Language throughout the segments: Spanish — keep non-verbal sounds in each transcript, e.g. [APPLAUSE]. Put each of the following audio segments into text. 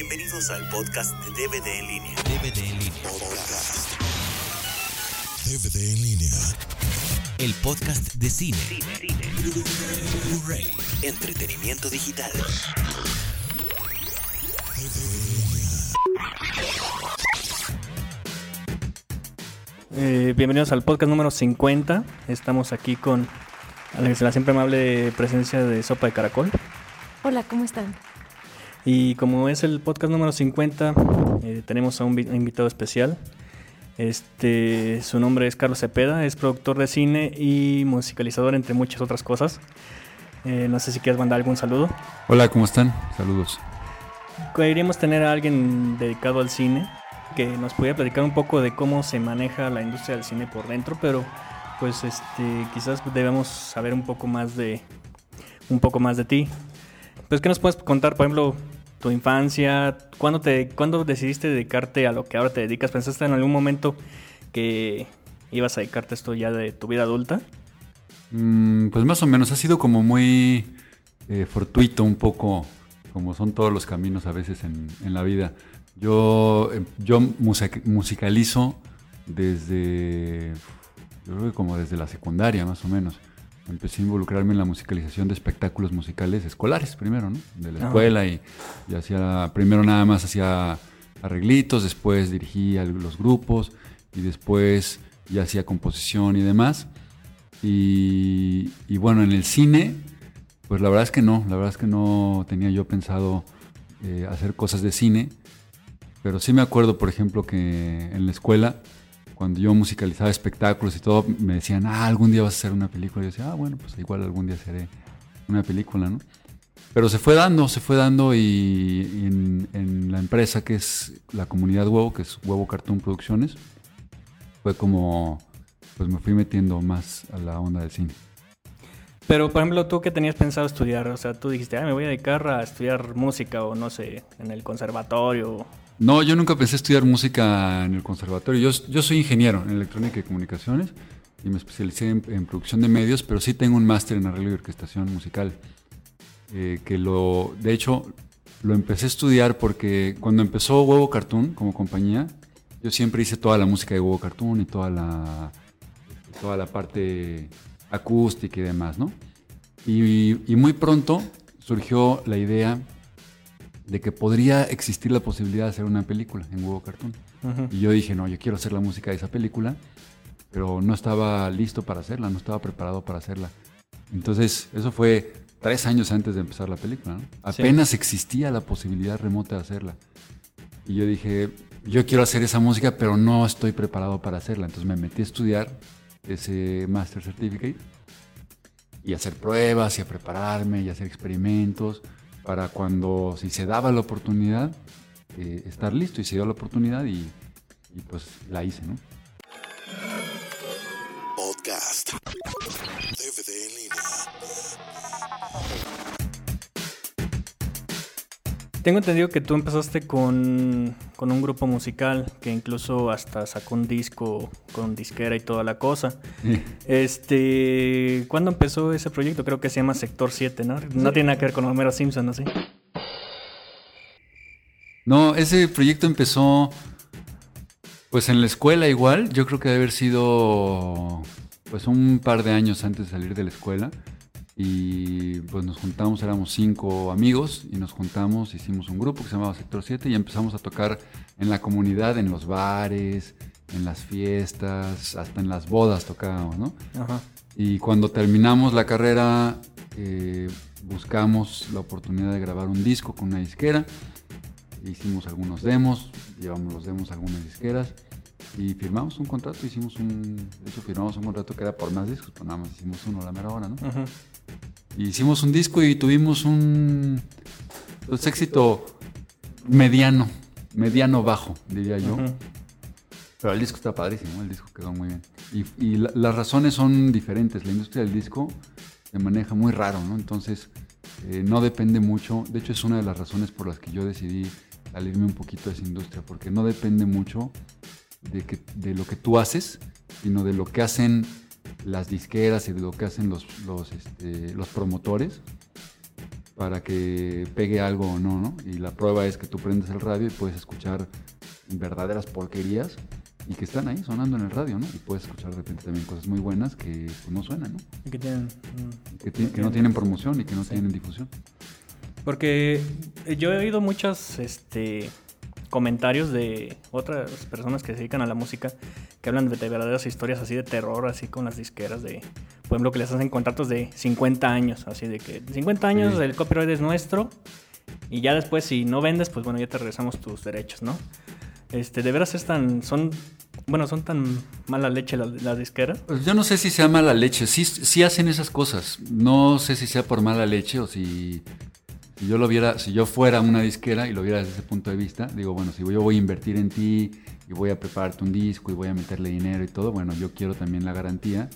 Bienvenidos al podcast de DVD en línea. DVD en línea. Podcast. DVD en línea. El podcast de cine. Blu-ray. Entretenimiento digital. Eh, bienvenidos al podcast número 50. Estamos aquí con la siempre amable presencia de Sopa de Caracol. Hola, ¿cómo están? Y como es el podcast número 50, eh, tenemos a un vi- invitado especial. Este, su nombre es Carlos Cepeda, es productor de cine y musicalizador, entre muchas otras cosas. Eh, no sé si quieres mandar algún saludo. Hola, ¿cómo están? Saludos. Queríamos tener a alguien dedicado al cine que nos pudiera platicar un poco de cómo se maneja la industria del cine por dentro, pero pues este quizás debemos saber un poco más de un poco más de ti. Pues qué nos puedes contar, por ejemplo, tu infancia, cuándo te cuándo decidiste dedicarte a lo que ahora te dedicas? ¿Pensaste en algún momento que ibas a dedicarte a esto ya de tu vida adulta? Mm, pues más o menos, ha sido como muy eh, fortuito un poco, como son todos los caminos a veces en, en la vida. Yo, eh, yo music- musicalizo desde, yo creo que como desde la secundaria más o menos. Empecé a involucrarme en la musicalización de espectáculos musicales escolares primero, ¿no? De la Ah. escuela y, y hacía, primero nada más hacía arreglitos, después dirigía los grupos y después ya hacía composición y demás. Y, y bueno, en el cine, pues la verdad es que no, la verdad es que no tenía yo pensado eh, hacer cosas de cine, pero sí me acuerdo, por ejemplo, que en la escuela, cuando yo musicalizaba espectáculos y todo, me decían, ah, algún día vas a hacer una película. Yo decía, ah, bueno, pues igual algún día haré una película, ¿no? Pero se fue dando, se fue dando y, en, en la empresa que es la comunidad Huevo, que es Huevo Cartoon Producciones, fue como, pues me fui metiendo más a la onda del cine. Pero, por ejemplo, tú qué tenías pensado estudiar, o sea, tú dijiste, ah, me voy a dedicar a estudiar música o no sé, en el conservatorio. No, yo nunca pensé estudiar música en el conservatorio. Yo, soy ingeniero en electrónica y comunicaciones y me especialicé en, producción de medios, pero sí tengo un máster en arreglo y orquestación musical. eh, que lo, de hecho, lo empecé a estudiar porque cuando empezó Huevo Cartoon como compañía, yo siempre hice toda la música de Huevo Cartoon y toda la, toda la parte acústica y demás, ¿no? Y muy pronto surgió la idea de que podría existir la posibilidad de hacer una película en Huevo Cartoon. Y yo dije, no, yo quiero hacer la música de esa película, pero no estaba listo para hacerla, no estaba preparado para hacerla. Entonces, eso fue tres años antes de empezar la película. ¿no? Sí. Apenas existía la posibilidad remota de hacerla. Y yo dije, yo quiero hacer esa música, pero no estoy preparado para hacerla. Entonces me metí a estudiar ese Master Certificate y hacer pruebas y a prepararme y hacer experimentos para cuando, si se daba la oportunidad, eh, estar listo. Y se dio la oportunidad y, y pues la hice, ¿no? Podcast. DVD en línea. Tengo entendido que tú empezaste con, con un grupo musical que incluso hasta sacó un disco con disquera y toda la cosa. Este, ¿cuándo empezó ese proyecto? Creo que se llama Sector 7, ¿no? No tiene nada que ver con Homero Simpson, ¿no? Sí. No, ese proyecto empezó pues en la escuela igual. Yo creo que debe haber sido pues un par de años antes de salir de la escuela. Y pues nos juntamos, éramos cinco amigos y nos juntamos, hicimos un grupo que se llamaba Sector 7 y empezamos a tocar en la comunidad, en los bares, en las fiestas, hasta en las bodas tocábamos, ¿no? Ajá. Y cuando terminamos la carrera, eh, buscamos la oportunidad de grabar un disco con una disquera. Hicimos algunos demos, llevamos los demos a algunas disqueras y firmamos un contrato. Hicimos un, hecho, firmamos un contrato que era por más discos, pero nada más hicimos uno a la mera hora, ¿no? Ujú. Hicimos un disco y tuvimos un pues, éxito mediano, mediano bajo, diría yo. Pero el disco está padrísimo, el disco quedó muy bien. Y, y la- las razones son diferentes. La industria del disco se maneja muy raro, ¿no? Entonces, eh, no depende mucho. De hecho, es una de las razones por las que yo decidí salirme un poquito de esa industria, porque no depende mucho de, que, de lo que tú haces, sino de lo que hacen las disqueras y de lo que hacen los, los, este, los promotores. para que pegue algo o no, ¿no? Y la prueba es que tú prendes el radio y puedes escuchar verdaderas porquerías y que están ahí sonando en el radio, ¿no? Y puedes escuchar de repente también cosas muy buenas que pues, no suenan, ¿no? Y que tienen, mm, Que, no tienen promoción y que no tienen difusión. Porque yo he oído muchos este, comentarios de otras personas que se dedican a la música que hablan de, de verdaderas historias así de terror, así con las disqueras de, por ejemplo, que les hacen contratos de 50 años, así de que 50 años Sí. el copyright es nuestro y ya después si no vendes, pues bueno, ya te regresamos tus derechos, ¿no? Este, de veras es tan, son, bueno, son tan mala leche las, las disqueras. Pues yo no sé si sea mala leche, sí, sí hacen esas cosas. No sé si sea por mala leche o si, si yo lo viera, si yo fuera una disquera y lo viera desde ese punto de vista, digo, bueno, si yo voy a invertir en ti y voy a prepararte un disco y voy a meterle dinero y todo, bueno, yo quiero también la garantía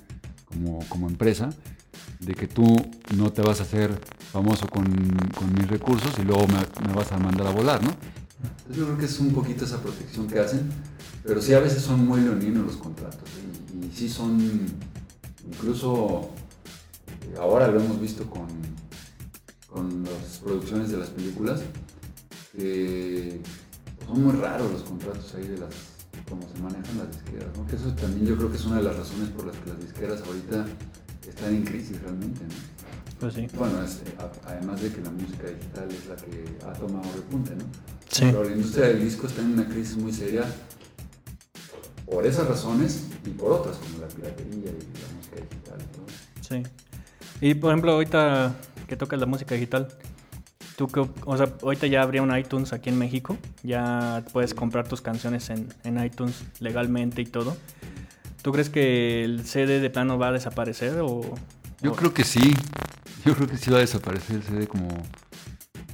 como, como empresa de que tú no te vas a hacer famoso con, con mis recursos y luego me, vas a mandar a volar, ¿no? Entonces yo creo que es un poquito esa protección que hacen, pero sí a veces son muy leoninos los contratos ¿eh? y, sí son, incluso eh, ahora lo hemos visto con, con las producciones de las películas, son muy raros los contratos ahí de las, cómo se manejan las disqueras, ¿no? Que eso también yo creo que es una de las razones por las que las disqueras ahorita están en crisis realmente, ¿no? Pues sí. Bueno, es, además de que la música digital es la que ha tomado repunte, ¿no? Sí. Pero la industria del disco está en una crisis muy seria por esas razones y por otras, como la piratería y la música digital. ¿no? Sí. Y por ejemplo, ahorita que tocas la música digital, tú qué o sea, ahorita ya habría un iTunes aquí en México, ya puedes comprar tus canciones en, en iTunes legalmente y todo. ¿Tú crees que el CD de plano va a desaparecer o...? Yo o- creo que sí, yo creo que sí va a desaparecer el CD como...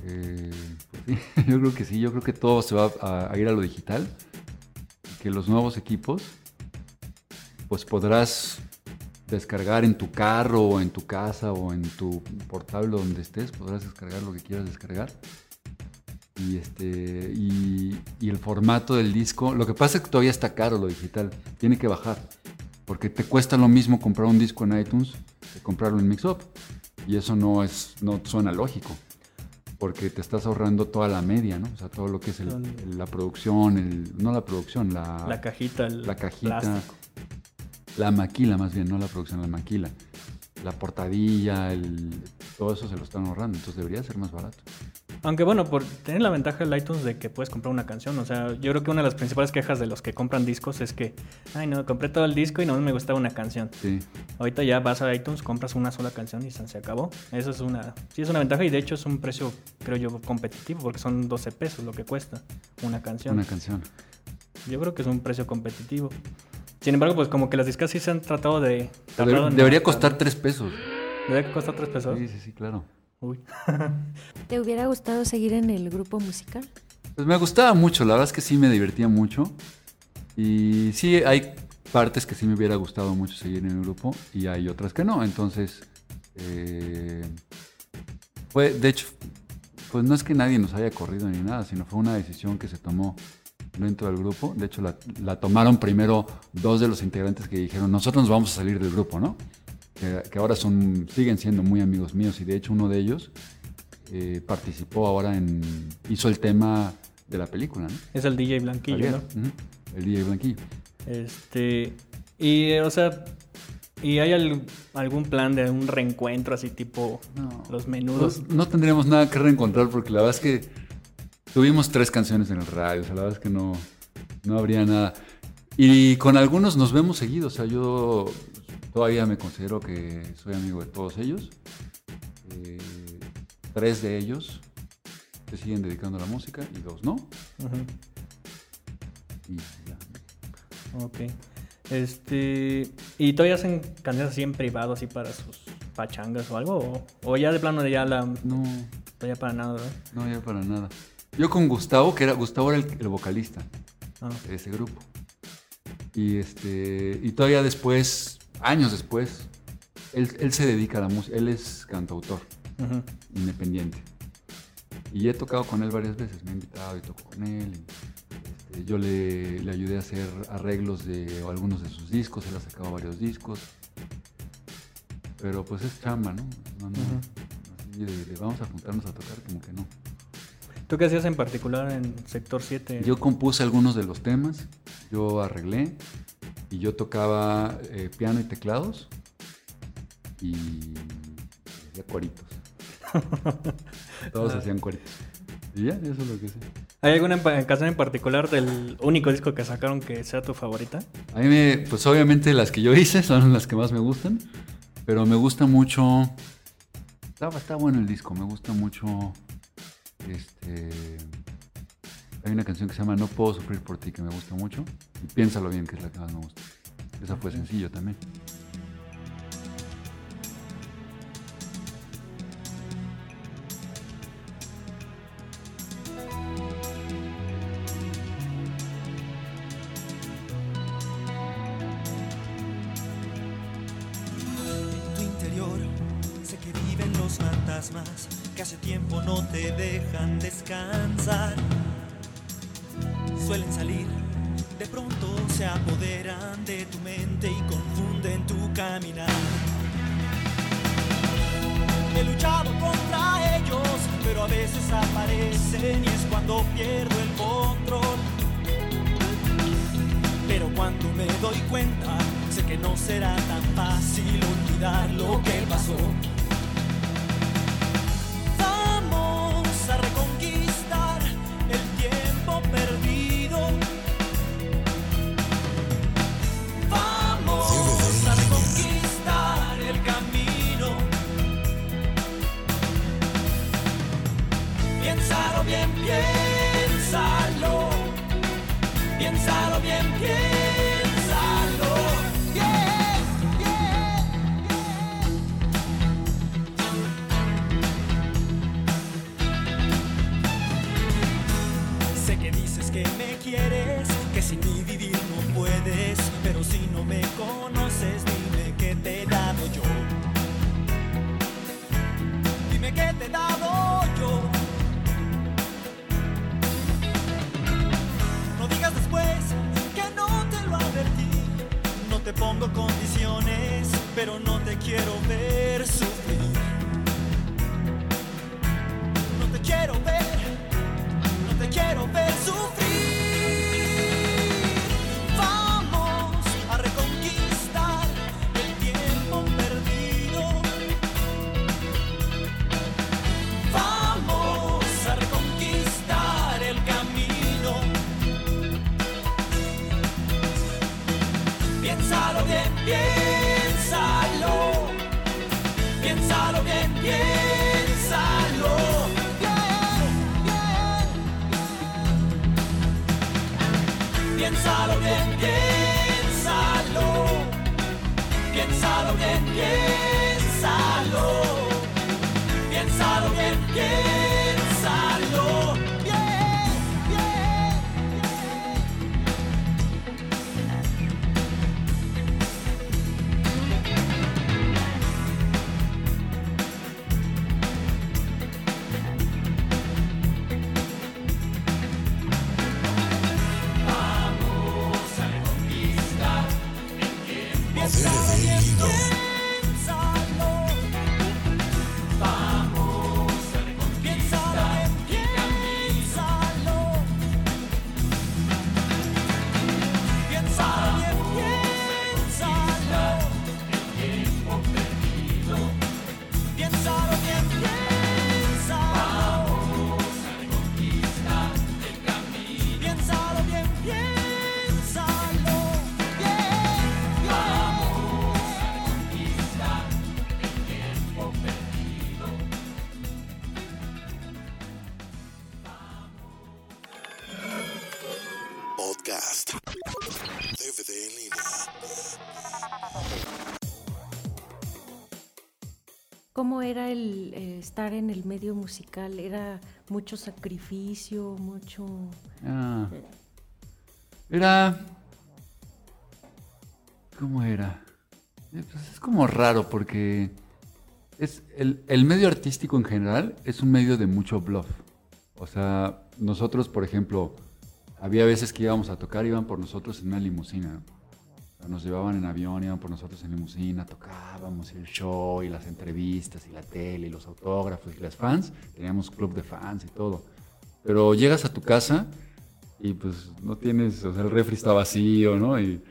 eh, [LAUGHS] pues sí, yo creo que sí, yo creo que todo se va a, a ir a lo digital, que los nuevos equipos, pues podrás descargar en tu carro o en tu casa o en tu portable donde estés, podrás descargar lo que quieras descargar. Y, este, y, y el formato del disco, lo que pasa es que todavía está caro lo digital, tiene que bajar, porque te cuesta lo mismo comprar un disco en iTunes que comprarlo en Mixup. Y eso no, es, no suena lógico, porque te estás ahorrando toda la media, ¿no? O sea, todo lo que es el- el- la producción, el, no la producción, la, La cajita, el la cajita, plástico. La maquila más bien, no la producción, la maquila. La portadilla, el, todo eso se lo están ahorrando, entonces debería ser más barato. Aunque bueno, por tener la ventaja del iTunes de que puedes comprar una canción, o sea, yo creo que una de las principales quejas de los que compran discos es que, ay no, compré todo el disco y no me gustaba una canción. Sí. Ahorita ya vas a iTunes, compras una sola canción y se acabó. Eso es una, sí es una ventaja y de hecho es un precio, creo yo, competitivo porque son 12 pesos lo que cuesta una canción. Una canción. Yo creo que es un precio competitivo. Sin embargo, pues como que las discas sí se han tratado de... Debería costar ¿no? tres pesos. ¿Debería costar 3 pesos? Sí, sí, sí, claro. Uy. [LAUGHS] ¿Te hubiera gustado seguir en el grupo musical? Pues me gustaba mucho, la verdad es que sí me divertía mucho. Y sí, hay partes que sí me hubiera gustado mucho seguir en el grupo y hay otras que no. Entonces, eh, fue, de hecho, pues no es que nadie nos haya corrido ni nada, sino fue una decisión que se tomó dentro del grupo. De hecho, la, la tomaron primero dos de los integrantes que dijeron, nosotros nos vamos a salir del grupo, ¿no? Que, que ahora son, siguen siendo muy amigos míos y de hecho uno de ellos eh, participó ahora en, hizo el tema de la película, ¿no? Es el DJ Blanquillo, Javier, ¿no? ujú, El DJ Blanquillo. Este. Y, eh, o sea. ¿Y hay al- algún plan de un reencuentro así tipo No. los menudos? No, no tendríamos nada que reencontrar porque la verdad es que tuvimos tres canciones en el radio, o sea, la verdad es que no, no habría nada. Y con algunos nos vemos seguidos, o sea, yo todavía me considero que soy amigo de todos ellos. Eh, tres de ellos se siguen dedicando a la música y dos no. Ujú, Y ya. Ok. Este. ¿Y todavía hacen canciones así en privado, así para sus pachangas o algo? ¿O, o ya de plano ya la. No, Ya para nada, ¿verdad? no, ya para nada. Yo con Gustavo, que era Gustavo era el, el vocalista. Ah, de ese grupo. Y este y todavía después, años después, él, él se dedica a la música, él es cantautor independiente. Y he tocado con él varias veces, me ha invitado y toco con él. y, este, yo le, le ayudé a hacer arreglos de algunos de sus discos, él ha sacado varios discos. Pero pues es chamba, ¿no? No, así de vamos a juntarnos a tocar, como que no. ¿Tú qué hacías en particular en Sector 7? Yo compuse algunos de los temas, yo arreglé y yo tocaba eh, piano y teclados y hacía cuaritos. [LAUGHS] Todos hacían cuaritos. Y ya, eso es lo que sé. ¿Hay alguna canción en particular del único disco que sacaron que sea tu favorita? A mí me, pues obviamente las que yo hice son las que más me gustan, pero me gusta mucho, está, está bueno el disco, me gusta mucho, este, hay una canción que se llama No puedo sufrir por ti que me gusta mucho, y piénsalo bien que es la que más me gusta. Esa fue sencillo también. De pronto se apoderan de tu mente y confunden tu caminar. He luchado contra ellos, pero a veces aparecen y es cuando pierdo el control. Pero cuando me doy cuenta, sé que no será tan fácil olvidar lo que pasó. Piénsalo bien, piénsalo. Sé que dices que me quieres, que sin mí vivir no puedes, pero si no me conoces, ¿Cómo era el eh, estar en el medio musical? ¿Era mucho sacrificio, mucho... Ah. Era. ¿Cómo era? Eh, pues es como raro porque es el, el medio artístico en general es un medio de mucho bluff. O sea, nosotros, por ejemplo, había veces que íbamos a tocar, iban por nosotros en una limusina. Nos llevaban en avión, iban por nosotros en limusina, tocábamos el show y las entrevistas y la tele y los autógrafos y las fans. Teníamos club de fans y todo. Pero llegas a tu casa y pues no tienes, o sea, el refri está vacío, ¿no? Y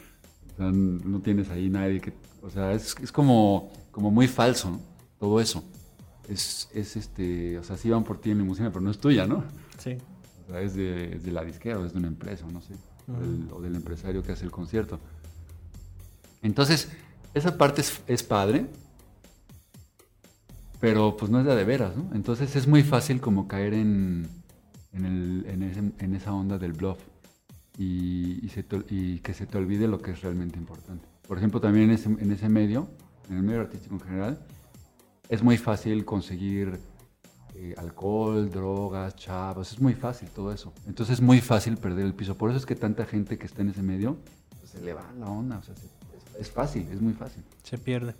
o sea, no tienes ahí nadie que, o sea, es, es como, como muy falso, ¿no? Todo eso. Es, es este, o sea, sí van por ti en limusina, pero no es tuya, ¿no? Sí. O sea, es de, es de la disquera o es de una empresa, no sé. O del empresario que hace el concierto. Entonces, esa parte es, es padre, pero pues no es de de veras, ¿no? Entonces es muy fácil como caer en, en, el- en ese- en esa onda del bluff y, y se te y que se te olvide lo que es realmente importante. Por ejemplo, también en ese, en ese medio, en el medio artístico en general, es muy fácil conseguir eh, alcohol, drogas, chavos, es muy fácil todo eso. Entonces es muy fácil perder el piso. Por eso es que tanta gente que está en ese medio pues, se le va la onda. O sea, se- es, fácil, es muy fácil. Se pierde.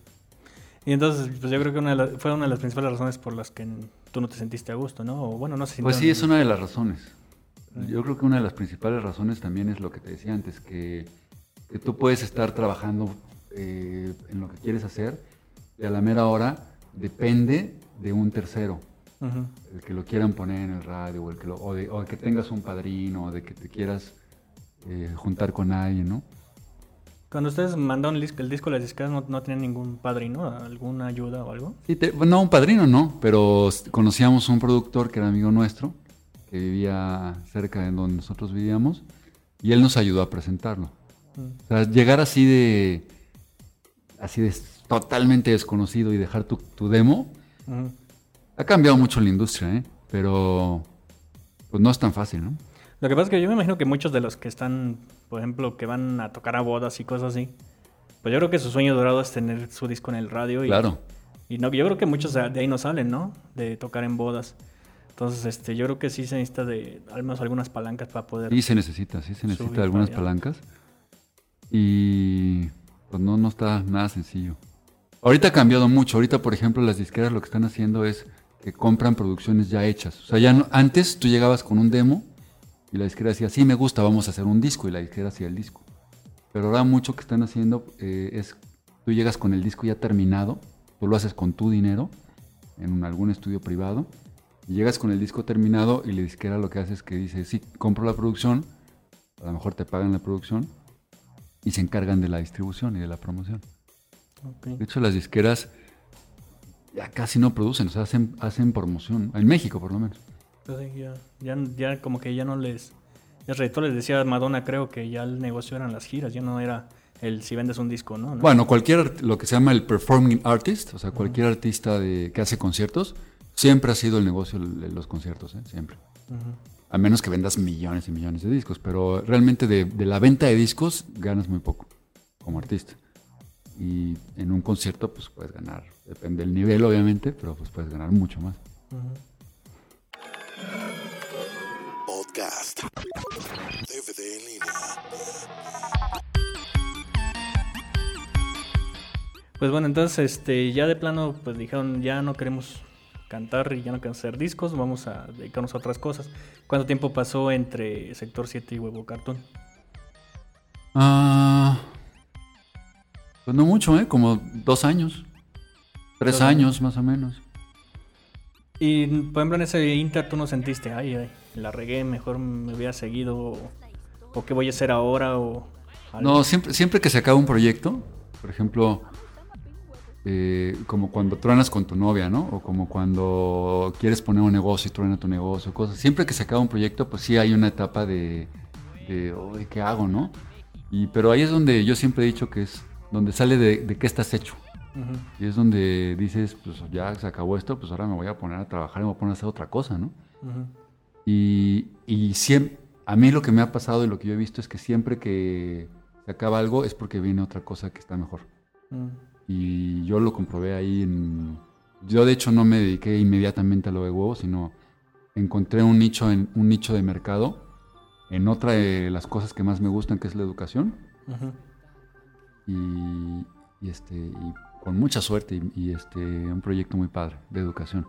Y entonces, pues yo creo que una de fue una de las principales razones por las que tú no te sentiste a gusto, ¿no? O bueno, no se Pues sí, es una de las razones. Yo creo que una de las principales razones también es lo que te decía antes, que, que tú puedes estar trabajando eh, en lo que quieres hacer y a la mera hora depende de un tercero. El que lo quieran poner en el radio o el que, lo- o, de, o que tengas un padrino o de que te quieras eh, juntar con alguien, ¿no? Cuando ustedes mandaron el disco, el disco a las disqueras, ¿no, no tenían ningún padrino, alguna ayuda o algo? Sí, te- no, un padrino no, pero conocíamos un productor que era amigo nuestro, que vivía cerca de donde nosotros vivíamos, y él nos ayudó a presentarlo. Mm. O sea, llegar así de, así de totalmente desconocido y dejar tu, tu demo, ha cambiado mucho la industria, ¿eh? Pero pues no es tan fácil, ¿no? Lo que pasa es que yo me imagino que muchos de los que están, por ejemplo, que van a tocar a bodas y cosas así, pues yo creo que su sueño dorado es tener su disco en el radio. Y, Claro. Y no, yo creo que muchos de ahí no salen, ¿no? De tocar en bodas. Entonces, este, yo creo que sí se necesita de al menos algunas palancas para poder. Sí se necesita, sí se necesita algunas palancas. Y pues no, no está nada sencillo. Ahorita ha cambiado mucho. Ahorita, por ejemplo, las disqueras lo que están haciendo es que compran producciones ya hechas. O sea, ya no- antes tú llegabas con un demo y la disquera decía, sí, me gusta, vamos a hacer un disco. Y la disquera hacía el disco. Pero ahora mucho que están haciendo eh, es, tú llegas con el disco ya terminado, tú lo haces con tu dinero, en un- algún estudio privado, y llegas con el disco terminado y la disquera lo que hace es que dice, sí, compro la producción, a lo mejor te pagan la producción, y se encargan de la distribución y de la promoción. De hecho, las disqueras ya casi no producen, o sea, hacen, hacen promoción, en México por lo menos. Entonces, ya, ya, ya como que ya no les... Ya reto les decía Madonna, creo que ya el negocio eran las giras, ya no era el si vendes un disco, ¿no? ¿No? Bueno, cualquier, lo que se llama el performing artist, o sea, cualquier artista de, que hace conciertos, siempre ha sido el negocio de los conciertos, ¿eh? siempre. Ujú. A menos que vendas millones y millones de discos, pero realmente de, de la venta de discos ganas muy poco como artista. Y en un concierto pues puedes ganar, depende del nivel obviamente, pero pues puedes ganar mucho más. Podcast. DVD en línea. Pues bueno, entonces este, ya de plano pues dijeron, ya no queremos cantar y ya no queremos hacer discos, vamos a dedicarnos a otras cosas. ¿Cuánto tiempo pasó entre Sector 7 y Huevo Cartoon? Ah, pues no mucho, ¿eh? Como dos años. Tres años más o menos. Y por ejemplo en ese Inter tú no sentiste, ay, ay, la regué, mejor me hubiera seguido, o, o qué voy a hacer ahora, o... algo? No, siempre, siempre que se acaba un proyecto, por ejemplo, eh, como cuando truenas con tu novia, ¿no? O como cuando quieres poner un negocio y truena tu negocio, cosas. Siempre que se acaba un proyecto, pues sí hay una etapa de, de "Uy, ¿qué hago, no? Y, pero ahí es donde yo siempre he dicho que es donde sale de, de qué estás hecho. Y es donde dices, pues ya se acabó esto, pues ahora me voy a poner a trabajar y me voy a poner a hacer otra cosa, ¿no? Ujú. Y, y siempre, a mí lo que me ha pasado y lo que yo he visto es que siempre que se acaba algo es porque viene otra cosa que está mejor. Mm. Y yo lo comprobé ahí en... Yo de hecho no me dediqué inmediatamente a lo de huevos, sino encontré un nicho, en, un nicho de mercado en otra de las cosas que más me gustan, que es la educación. Ujú. Y, y, este, y con mucha suerte y, y, este, un proyecto muy padre de educación.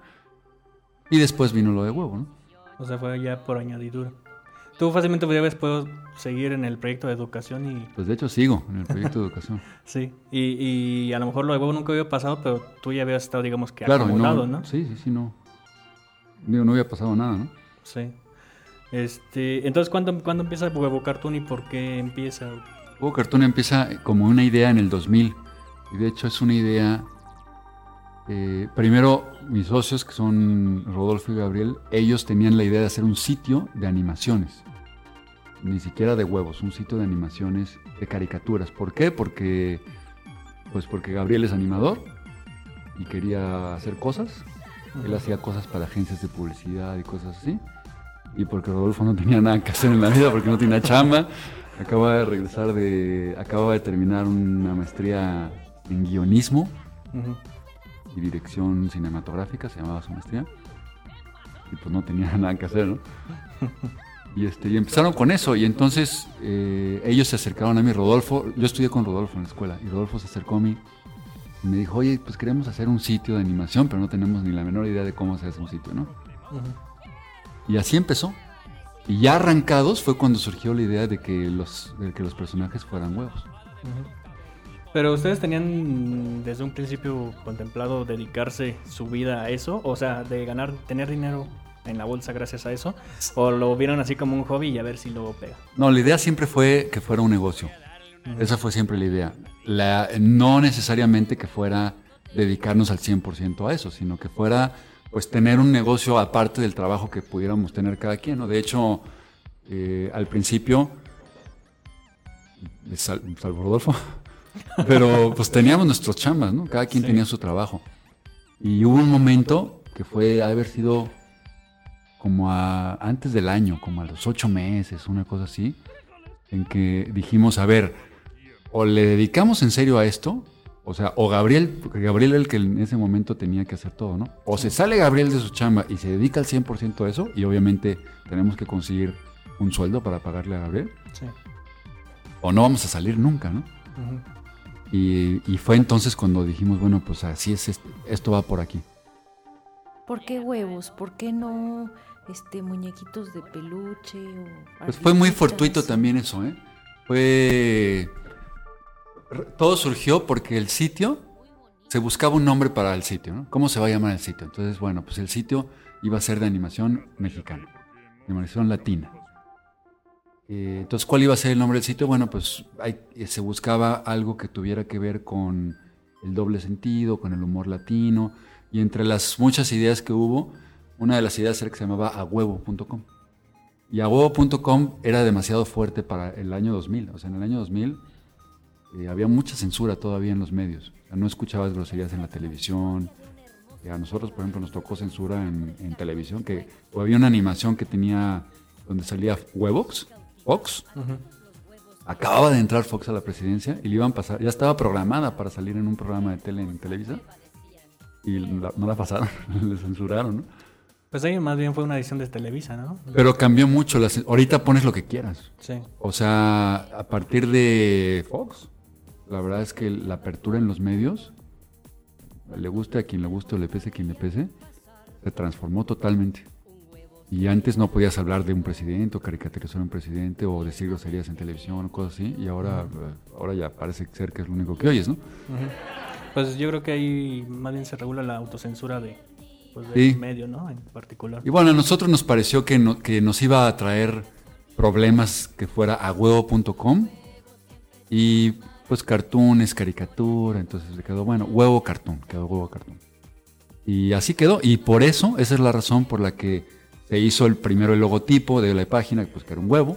Y después vino lo de huevo, ¿no? O sea, fue ya por añadidura. Tú fácilmente hubieras podido seguir en el proyecto de educación y... Pues de hecho sigo en el proyecto de educación. [LAUGHS] Sí, y, y a lo mejor lo de huevo nunca había pasado, pero tú ya habías estado, digamos que claro, y acomodado, ¿no? Sí, sí, sí, no. Digo, no había pasado nada, ¿no? Sí. Este, entonces, ¿cuándo, ¿cuándo empieza Huevo Cartoon y por qué empieza? Huevo Cartoon empieza como una idea en el 2000. Y de hecho es una idea... eh, primero, mis socios, que son Rodolfo y Gabriel, ellos tenían la idea de hacer un sitio de animaciones. Ni siquiera de huevos, un sitio de animaciones de caricaturas. ¿Por qué? Porque, pues porque Gabriel es animador y quería hacer cosas. Él hacía cosas para agencias de publicidad y cosas así. Y porque Rodolfo no tenía nada que hacer en la vida, porque no tenía chamba. Acaba de regresar de. Acaba de terminar una maestría en guionismo. Y dirección cinematográfica, se llamaba su maestría. Y pues no tenía [LAUGHS] nada que hacer, ¿no? Y, este, y empezaron con eso. Y entonces eh, ellos se acercaron a mí, Rodolfo. Yo estudié con Rodolfo en la escuela. Y Rodolfo se acercó a mí y me dijo, oye, pues queremos hacer un sitio de animación, pero no tenemos ni la menor idea de cómo se hace un sitio, ¿no? Ujú. Y así empezó. Y ya arrancados fue cuando surgió la idea de que los, de que los personajes fueran huevos. Pero ustedes tenían desde un principio contemplado dedicarse su vida a eso, o sea, de ganar, tener dinero en la bolsa gracias a eso, o lo vieron así como un hobby y a ver si luego pega. No, la idea siempre fue que fuera un negocio. Esa fue siempre la idea. La, no necesariamente que fuera dedicarnos al 100% a eso, sino que fuera pues tener un negocio aparte del trabajo que pudiéramos tener cada quien. ¿no? De hecho, eh, al principio, sal- salvo Rodolfo, pero pues teníamos nuestros chambas, ¿no? Cada quien Sí. tenía su trabajo. Y hubo un momento que fue haber sido como a, antes del año, como a los ocho meses, una cosa así, en que dijimos, a ver, o le dedicamos en serio a esto, o sea, o Gabriel, porque Gabriel era el que en ese momento tenía que hacer todo, ¿no? O se sale Gabriel de su chamba y se dedica al 100% a eso, y obviamente tenemos que conseguir un sueldo para pagarle a Gabriel, Sí. o no vamos a salir nunca, ¿no? Ujú. Y, y fue entonces cuando dijimos, bueno, pues así es, este- esto va por aquí. ¿Por qué huevos? ¿Por qué no este muñequitos de peluche o Pues fue muy fortuito también eso, ¿eh? Fue... Todo surgió porque el sitio, se buscaba un nombre para el sitio, ¿no? ¿Cómo se va a llamar el sitio? Entonces, bueno, pues el sitio iba a ser de animación mexicana, de animación latina. Eh, entonces, ¿cuál iba a ser el nombre del sitio? Bueno, pues hay- eh, se buscaba algo que tuviera que ver con el doble sentido, con el humor latino, y entre las muchas ideas que hubo, una de las ideas era que se llamaba ahuevo.com. Y ahuevo.com era demasiado fuerte para el año 2000. O sea, en el año 2000 eh, había mucha censura todavía en los medios. O sea, no escuchabas groserías en la televisión. A nosotros, por ejemplo, nos tocó censura en, en televisión. que o Había una animación que tenía donde salía Huevox, Fox. Acababa de entrar Fox a la presidencia y le iban a pasar, ya estaba programada para salir en un programa de tele en Televisa. Y la- no la pasaron, [LAUGHS] le censuraron, ¿no? Pues ahí más bien fue una edición de Televisa, ¿no? Pero cambió mucho. las- ahorita pones lo que quieras. Sí. O sea, a partir de Fox, la verdad es que la apertura en los medios, le guste a quien le guste o le pese a quien le pese, se transformó totalmente. Y antes no podías hablar de un presidente o caricaturizar a un presidente o decir groserías en televisión o cosas así. Y ahora, eh, ahora ya parece ser que es lo único que oyes, ¿no? Pues yo creo que ahí más bien se regula la autocensura de, pues, del Sí. medio, ¿no? En particular. Y bueno, a nosotros nos pareció que, no- que nos iba a traer problemas que fuera a huevo.com y pues cartoons, caricatura, entonces le quedó bueno, huevo cartoon, quedó huevo cartoon. Y así quedó, y por eso, esa es la razón por la que se hizo el primero el logotipo de la página, pues que era un huevo,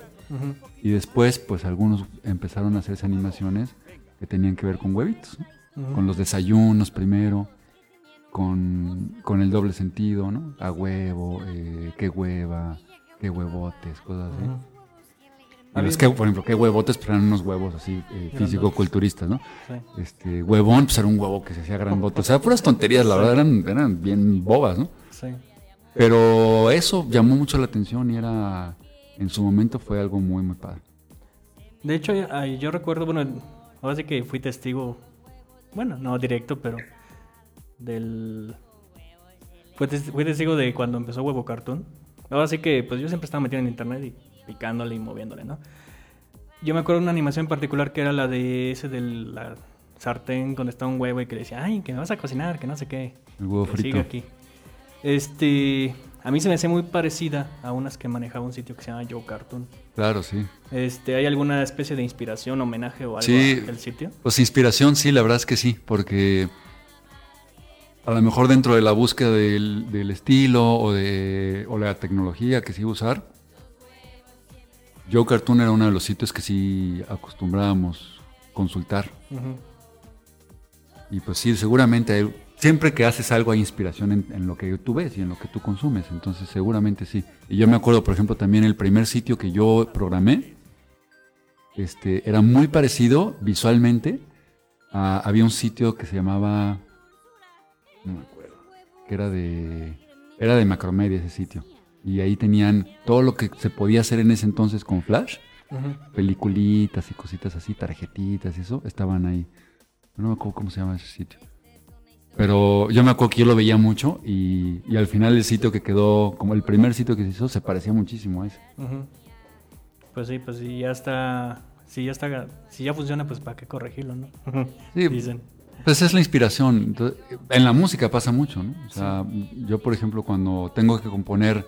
y después pues algunos empezaron a hacerse animaciones que tenían que ver con huevitos, con los desayunos primero, con, con el doble sentido, ¿no? A huevo, eh, qué hueva, qué huevotes, cosas así. Ujú. Y los que, por ejemplo, qué huevotes, pero eran unos huevos así eh, físico-culturistas, ¿no? Sí. Este, huevón, pues era un huevo que se hacía grandote. O sea, puras tonterías, la verdad, eran, eran bien bobas, ¿no? Sí. Pero eso llamó mucho la atención y era, en su momento fue algo muy, muy padre. De hecho, yo recuerdo, bueno, ahora sí que fui testigo, bueno, no directo, pero del... Fui, tes- fui testigo de cuando empezó Huevo Cartoon. Ahora sí que, pues yo siempre estaba metido en internet y, picándole y moviéndole, ¿no? Yo me acuerdo de una animación en particular que era la de ese de la sartén donde está un huevo y que le decía, ay, que me vas a cocinar, que no sé qué. El huevo frito. siga aquí. Este, a mí se me hace muy parecida a unas que manejaba un sitio que se llama Joe Cartoon. Claro, sí. Este, ¿hay alguna especie de inspiración, homenaje o algo Sí. del sitio? Pues inspiración, sí, la verdad es que sí, porque a lo mejor dentro de la búsqueda del, del estilo o de o la tecnología que sí iba a usar, Joe Cartoon era uno de los sitios que sí acostumbrábamos consultar. Y pues sí, seguramente hay- siempre que haces algo hay inspiración en, en lo que tú ves y en lo que tú consumes. Entonces seguramente sí. Y yo me acuerdo, por ejemplo, también el primer sitio que yo programé, este, era muy parecido visualmente. a- había un sitio que se llamaba, no me acuerdo, que era de, era de Macromedia ese sitio. Y ahí tenían todo lo que se podía hacer en ese entonces con Flash Ujú. peliculitas y cositas así, tarjetitas y eso, estaban ahí. No me acuerdo cómo se llama ese sitio. Pero yo me acuerdo que yo lo veía mucho y, y al final el sitio que quedó, como el primer sitio que se hizo, se parecía muchísimo a ese. Pues sí, pues sí, ya está. Si ya está. Si ya funciona, pues para qué corregirlo, ¿no? Sí. Dicen. Pues es la inspiración. Entonces, en la música pasa mucho, ¿no? O sea, yo por ejemplo cuando tengo que componer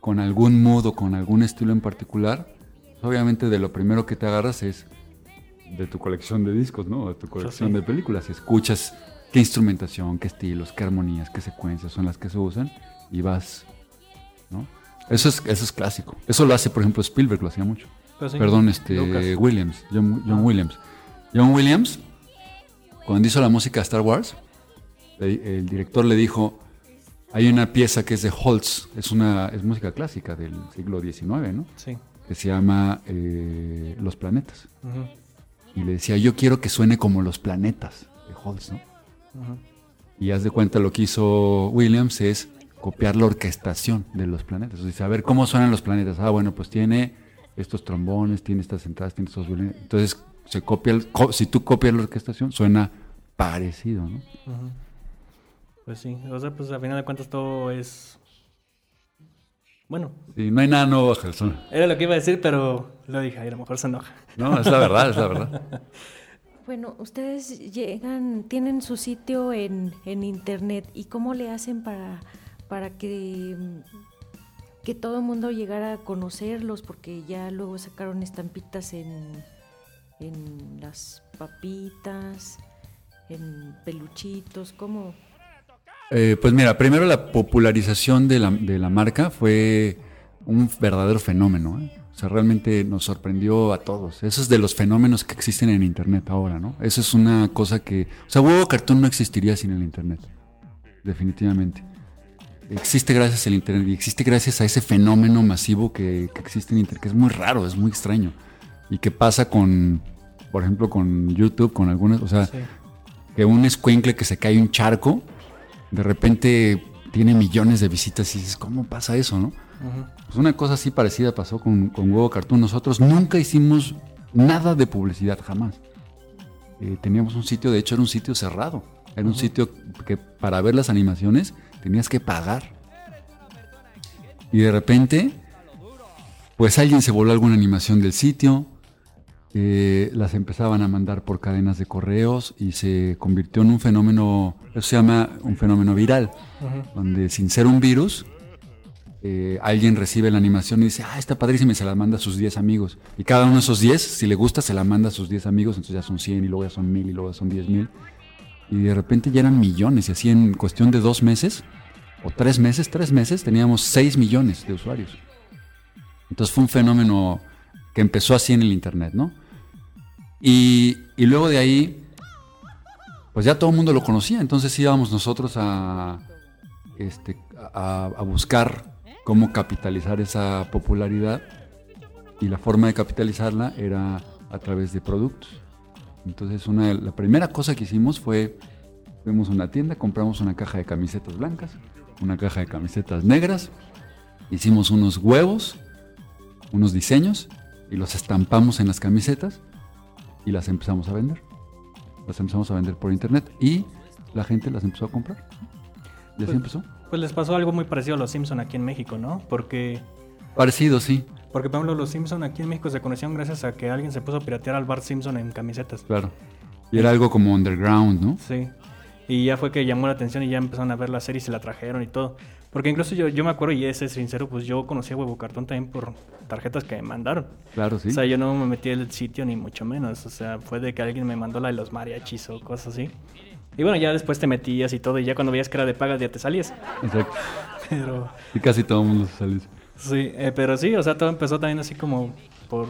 con algún mood o con algún estilo en particular, pues, obviamente de lo primero que te agarras es de tu colección de discos, ¿no? De tu colección sí. de películas. Y escuchas qué instrumentación, qué estilos, qué armonías, qué secuencias son las que se usan y vas, ¿no? Eso es, eso es clásico. Eso lo hace, por ejemplo, Spielberg, lo hacía mucho. Sí. Perdón, este Lucas. Williams, John, John. Williams. John Williams, cuando hizo la música de Star Wars, el director le dijo, hay una pieza que es de Holtz, es una es música clásica del siglo XIX, ¿no? Sí. Que se llama eh, Los planetas. Y le decía, yo quiero que suene como los planetas de Holtz, ¿no? Y haz de cuenta lo que hizo Williams es copiar la orquestación de los planetas. O sea, a ver cómo suenan los planetas. Ah, bueno, pues tiene estos trombones, tiene estas entradas, tiene estos violines. Entonces, se copia el- co- si tú copias la orquestación, suena parecido, ¿no? Pues sí. O sea, pues a final de cuentas todo es. Bueno, Y no hay nada nuevo bajo el sol. era lo que iba a decir, pero lo dije, ay, a lo mejor se enoja. No, es la verdad, es la verdad. [LAUGHS] Bueno, ustedes llegan, tienen su sitio en, en internet y cómo le hacen para, para que, que todo el mundo llegara a conocerlos, porque ya luego sacaron estampitas en, en las papitas, en peluchitos, ¿cómo? Eh, pues mira, primero la popularización de la, de la marca fue un verdadero fenómeno. ¿eh? O sea, realmente nos sorprendió a todos. Eso es de los fenómenos que existen en Internet ahora, ¿no? Eso es una cosa que... O sea, Huevo Cartoon no existiría sin el Internet. Definitivamente. Existe gracias al Internet y existe gracias a ese fenómeno masivo que, que existe en Internet, que es muy raro, es muy extraño. Y que pasa con, por ejemplo, con YouTube, con algunas... O sea, Sí. que un escuincle que se cae un charco, de repente tiene millones de visitas y dices, ¿cómo pasa eso, no? Pues una cosa así parecida pasó con, con Huevo Cartoon. Nosotros nunca hicimos nada de publicidad, jamás. Eh, teníamos un sitio, de hecho era un sitio cerrado. Era un sitio que para ver las animaciones tenías que pagar. Y de repente, pues alguien se voló alguna animación del sitio, eh, las empezaban a mandar por cadenas de correos y se convirtió en un fenómeno, eso se llama un fenómeno viral, donde sin ser un virus, eh, alguien recibe la animación y dice, ah, está padrísima y se la manda a sus 10 amigos. Y cada uno de esos 10, si le gusta, se la manda a sus 10 amigos, entonces ya son 100 y luego ya son 1000 y luego ya son 10 mil. Y de repente ya eran millones y así en cuestión de dos meses o tres meses, tres meses, teníamos 6 millones de usuarios. Entonces fue un fenómeno que empezó así en el Internet, ¿no? Y, y luego de ahí, pues ya todo el mundo lo conocía, entonces íbamos nosotros a, este, a, a buscar cómo capitalizar esa popularidad y la forma de capitalizarla era a través de productos. Entonces una, la primera cosa que hicimos fue, fuimos a una tienda, compramos una caja de camisetas blancas, una caja de camisetas negras, hicimos unos huevos, unos diseños y los estampamos en las camisetas y las empezamos a vender. Las empezamos a vender por internet y la gente las empezó a comprar. Y así Pues- empezó. Pues les pasó algo muy parecido a los Simpson aquí en México, ¿no? Porque Parecido, sí. Porque, por ejemplo, los Simpson aquí en México se conocieron gracias a que alguien se puso a piratear al Bart Simpson en camisetas. Claro. Y era algo como underground, ¿no? Sí. Y ya fue que llamó la atención y ya empezaron a ver la serie y se la trajeron y todo. Porque incluso yo, yo me acuerdo, y ese es sincero, pues yo conocí a Huevo Cartón también por tarjetas que me mandaron. Claro, sí. O sea, yo no me metí en el sitio ni mucho menos. O sea, fue de que alguien me mandó la de los mariachis o cosas así. Y bueno, ya después te metías y todo, y ya cuando veías que era de pagas ya te salías. Exacto. Pero Y casi todo el mundo se salió. sí, eh, pero sí, o sea, todo empezó también así como por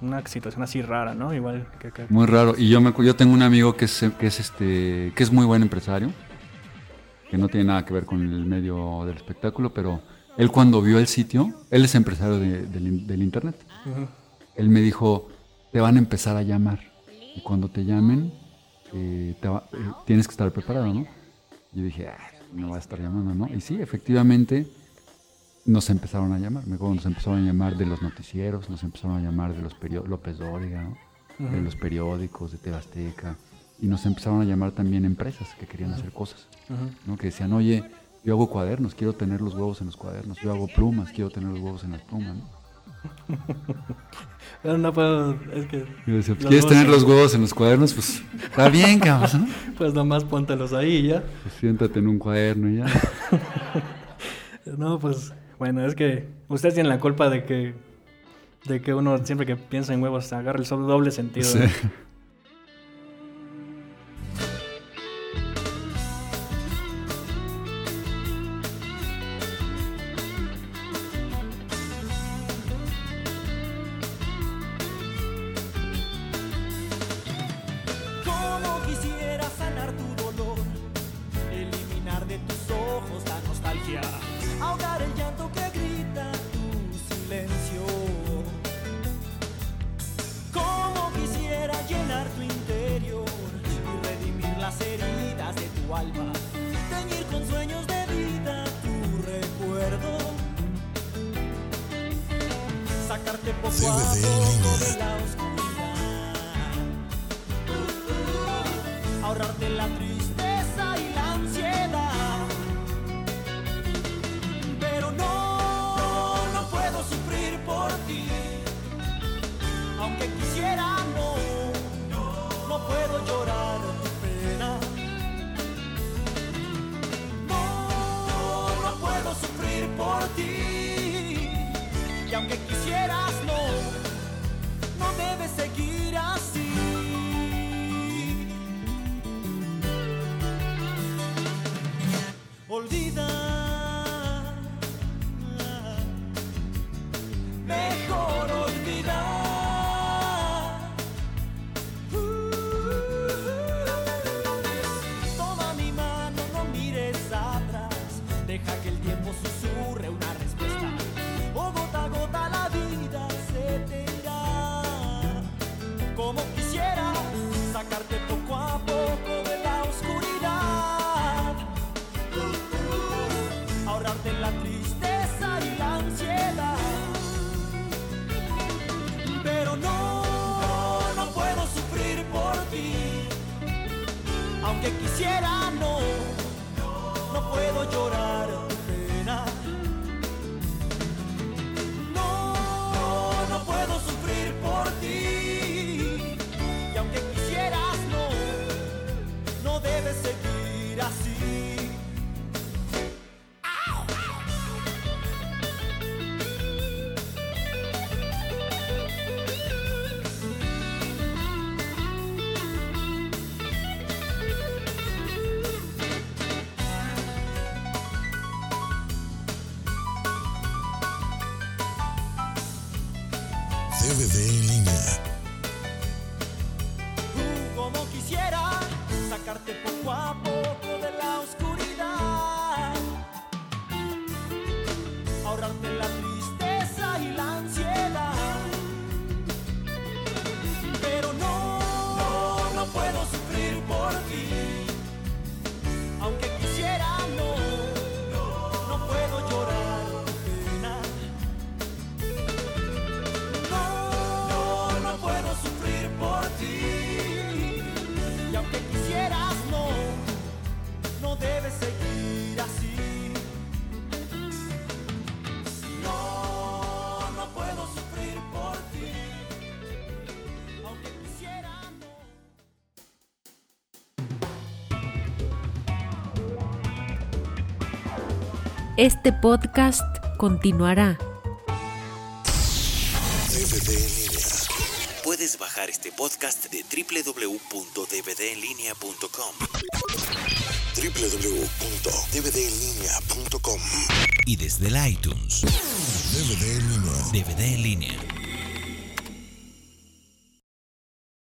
una situación así rara, ¿no? Igual que acá. Muy raro. Y yo me yo tengo un amigo que es, que es este que es muy buen empresario, que no tiene nada que ver con el medio del espectáculo, pero él cuando vio el sitio, él es empresario de- del, del internet. Ujú. Él me dijo, te van a empezar a llamar. Y cuando te llamen, eh, te va- eh, tienes que estar preparado, ¿no? Yo dije, ah, me va a estar llamando, ¿no? Y sí, efectivamente, nos empezaron a llamar. Me acuerdo, nos empezaron a llamar de los noticieros, nos empezaron a llamar de los periódicos, López Dóriga, ¿no? de los periódicos, de Tebasteca. Y nos empezaron a llamar también empresas que querían hacer cosas, ¿no? Que decían, oye, yo hago cuadernos, quiero tener los huevos en los cuadernos. Yo hago plumas, quiero tener los huevos en las plumas, ¿no? [LAUGHS] Pero no puedo, es que... Decía, pues, ¿quieres tener en- los huevos en los cuadernos? Pues está bien, cabrón. ¿no? [LAUGHS] Pues nomás póntelos ahí ya. Pues siéntate en un cuaderno y ya. [LAUGHS] No, pues bueno, es que ustedes tienen la culpa de que de que uno siempre que piensa en huevos agarra el doble sentido. Sí. ¿no? [LAUGHS] CBD en línea. de la oscuridad ahorrarte la tristeza y la ansiedad. Pero no, no puedo sufrir por ti, aunque quisiera no, no puedo llorar tu pena. No, no puedo sufrir por ti, aunque quisieras no, no debes seguir ahorrarte la Este podcast continuará. DVD en línea. Puedes bajar este podcast de www.dvdenlinea.com www.dvdenlinea.com y desde el iTunes. DVD en línea. DVD en línea.